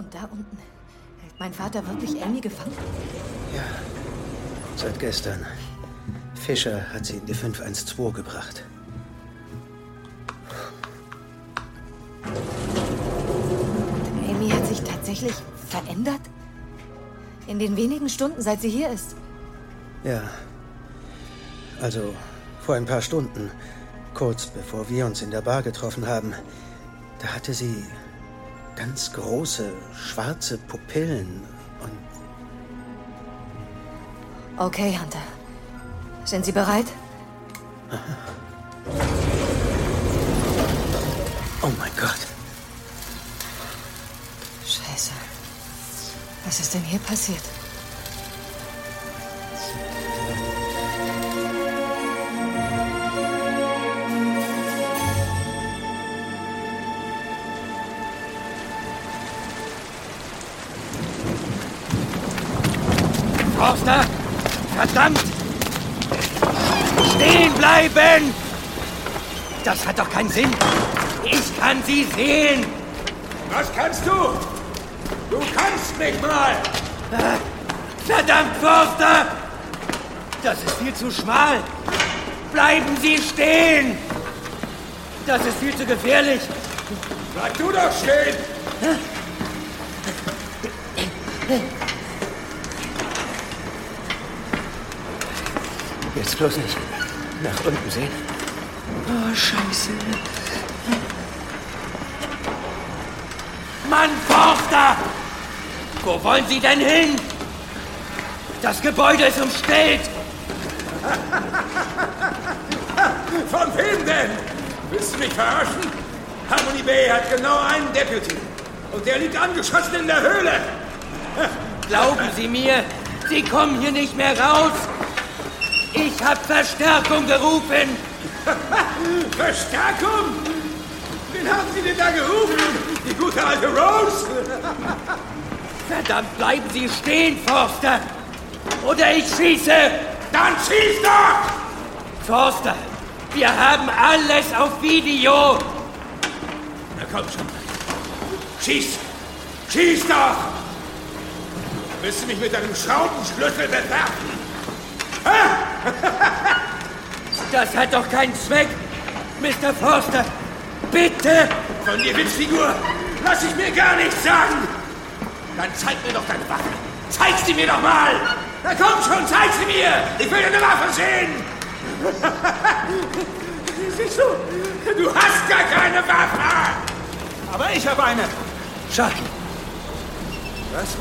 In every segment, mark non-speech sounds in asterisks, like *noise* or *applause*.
Und da unten hält mein Vater wirklich Amy gefangen? Ja, seit gestern. Fischer hat sie in die 512 gebracht. Und Amy hat sich tatsächlich verändert? In den wenigen Stunden, seit sie hier ist? Ja. Also vor ein paar Stunden, kurz bevor wir uns in der Bar getroffen haben, da hatte sie ganz große, schwarze Pupillen und... Okay, Hunter. Sind Sie bereit? *laughs* Oh mein Gott. Scheiße. Was ist denn hier passiert? Forster! Verdammt! Stehen bleiben! Das hat doch keinen Sinn. Ich kann sie sehen. Was kannst du? Du kannst nicht mal! Verdammt, Forster! Das ist viel zu schmal. Bleiben Sie stehen! Das ist viel zu gefährlich. Bleib du doch stehen! Jetzt bloß nicht nach unten sehen. Oh, Scheiße. Mann, Forster! Wo wollen Sie denn hin? Das Gebäude ist umstellt. *laughs* Von wem denn? Willst du mich verarschen? Harmony Bay hat genau einen Deputy. Und der liegt angeschossen in der Höhle. Glauben Sie mir, Sie kommen hier nicht mehr raus. Ich habe Verstärkung gerufen. *laughs* Verstärkung? Wen haben Sie denn da gerufen? Die gute alte Rose? *laughs* Verdammt, bleiben Sie stehen, Forster. Oder ich schieße. Dann schieß doch! Forster, wir haben alles auf Video. Na komm schon. Schieß! Schieß doch! Willst du mich mit deinem Schraubenschlüssel bewerfen? Das hat doch keinen Zweck. Mr. Forster, bitte. Von dir Witzfigur lass ich mir gar nichts sagen. Dann zeig mir doch deine Waffe. Zeig sie mir doch mal. Na komm schon, zeig sie mir. Ich will deine Waffe sehen. *laughs* Siehst du, du hast gar keine Waffe. Aber ich habe eine. Sharky, Was?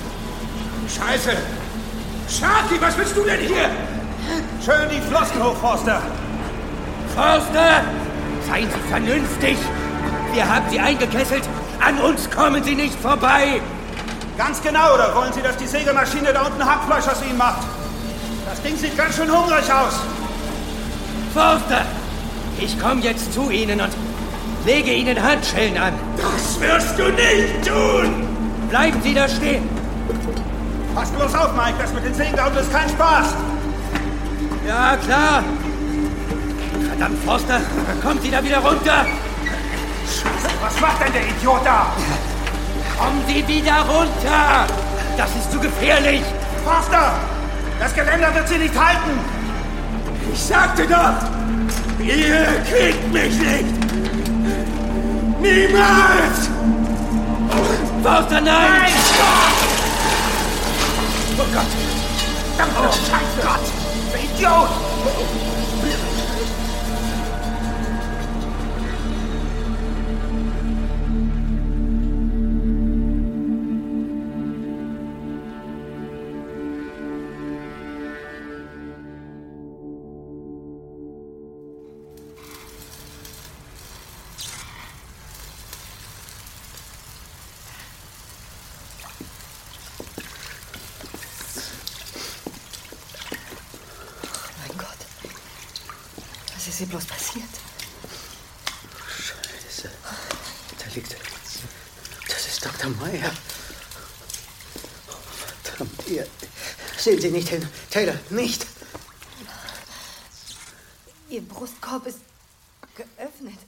Scheiße. Sharky, was willst du denn hier? Schön die Flossen hoch, Forster. Forster, seien Sie vernünftig. Wir haben Sie eingekesselt. An uns kommen Sie nicht vorbei. Ganz genau, oder wollen Sie, dass die Sägemaschine da unten Hackfleisch aus Ihnen macht? Das Ding sieht ganz schön hungrig aus. Forster, ich komme jetzt zu Ihnen und lege Ihnen Handschellen an. Das wirst du nicht tun. Bleiben Sie da stehen. Pass bloß auf, Mike, das mit den unten ist kein Spaß. Ja, klar. Verdammt, Forster, kommt Sie da wieder runter. Was macht denn der Idiot da? Kommen Sie wieder runter. Das ist zu gefährlich. Forster! Das Geländer wird Sie nicht halten! Ich sagte doch, ihr kriegt mich nicht. Niemals. Forster, nein! Oh Gott! Verdammte Scheiße! Gott! Der Idiot! Ist hier bloß passiert? Scheiße. Da liegt. Das ist Dr. Meyer. Oh, verdammt, ihr. Sehen Sie nicht hin. Taylor, nicht. Ihr Brustkorb ist geöffnet.